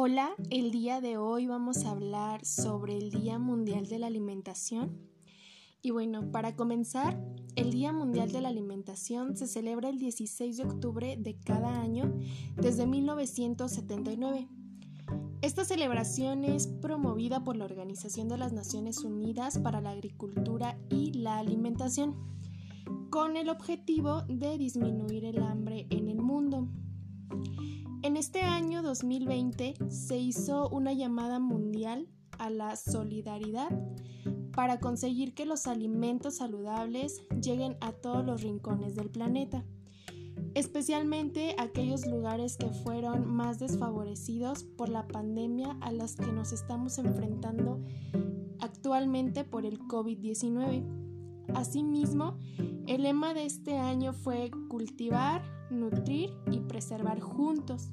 Hola, el día de hoy vamos a hablar sobre el Día Mundial de la Alimentación. Y bueno, para comenzar, el Día Mundial de la Alimentación se celebra el 16 de octubre de cada año desde 1979. Esta celebración es promovida por la Organización de las Naciones Unidas para la Agricultura y la Alimentación, con el objetivo de disminuir el hambre en el mundo. En este año 2020 se hizo una llamada mundial a la solidaridad para conseguir que los alimentos saludables lleguen a todos los rincones del planeta especialmente aquellos lugares que fueron más desfavorecidos por la pandemia a las que nos estamos enfrentando actualmente por el COVID-19. Asimismo, el lema de este año fue cultivar, nutrir y preservar juntos.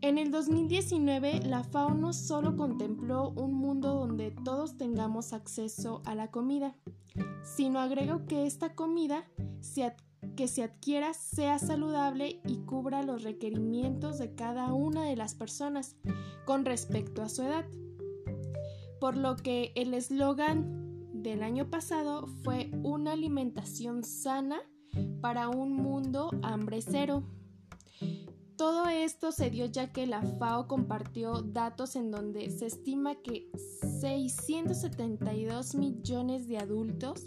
En el 2019, la FAO no solo contempló un mundo donde todos tengamos acceso a la comida, sino agregó que esta comida que se adquiera sea saludable y cubra los requerimientos de cada una de las personas con respecto a su edad. Por lo que el eslogan del año pasado fue una alimentación sana para un mundo hambre cero. Todo esto se dio ya que la FAO compartió datos en donde se estima que 672 millones de adultos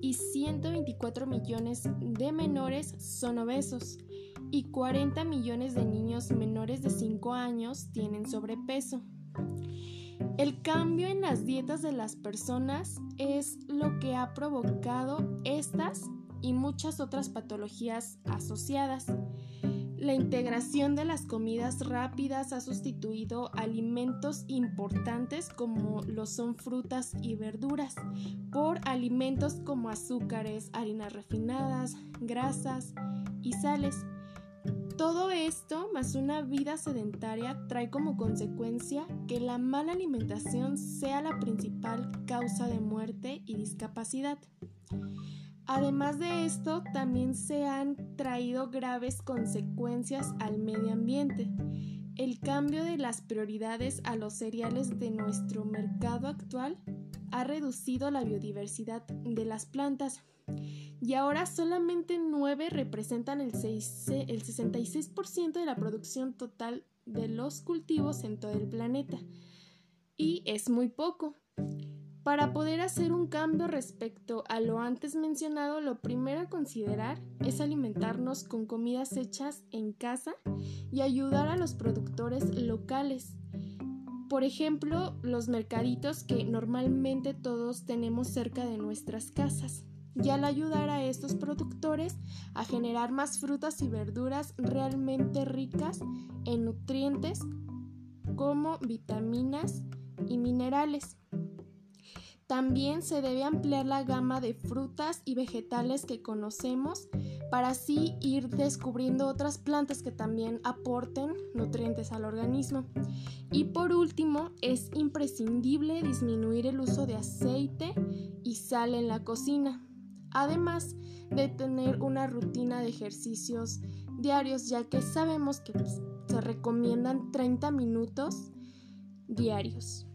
y 124 millones de menores son obesos y 40 millones de niños menores de 5 años tienen sobrepeso. El cambio en las dietas de las personas es lo que ha provocado estas y muchas otras patologías asociadas. La integración de las comidas rápidas ha sustituido alimentos importantes como lo son frutas y verduras por alimentos como azúcares, harinas refinadas, grasas y sales. Todo esto, más una vida sedentaria, trae como consecuencia que la mala alimentación sea la principal causa de muerte y discapacidad. Además de esto, también se han traído graves consecuencias al medio ambiente. El cambio de las prioridades a los cereales de nuestro mercado actual ha reducido la biodiversidad de las plantas y ahora solamente 9 representan el, el 66% de la producción total de los cultivos en todo el planeta. Y es muy poco. Para poder hacer un cambio respecto a lo antes mencionado, lo primero a considerar es alimentarnos con comidas hechas en casa y ayudar a los productores locales. Por ejemplo, los mercaditos que normalmente todos tenemos cerca de nuestras casas. Y al ayudar a estos productores a generar más frutas y verduras realmente ricas en nutrientes como vitaminas y minerales. También se debe ampliar la gama de frutas y vegetales que conocemos para así ir descubriendo otras plantas que también aporten nutrientes al organismo. Y por último, es imprescindible disminuir el uso de aceite y sal en la cocina, además de tener una rutina de ejercicios diarios, ya que sabemos que pues, se recomiendan 30 minutos diarios.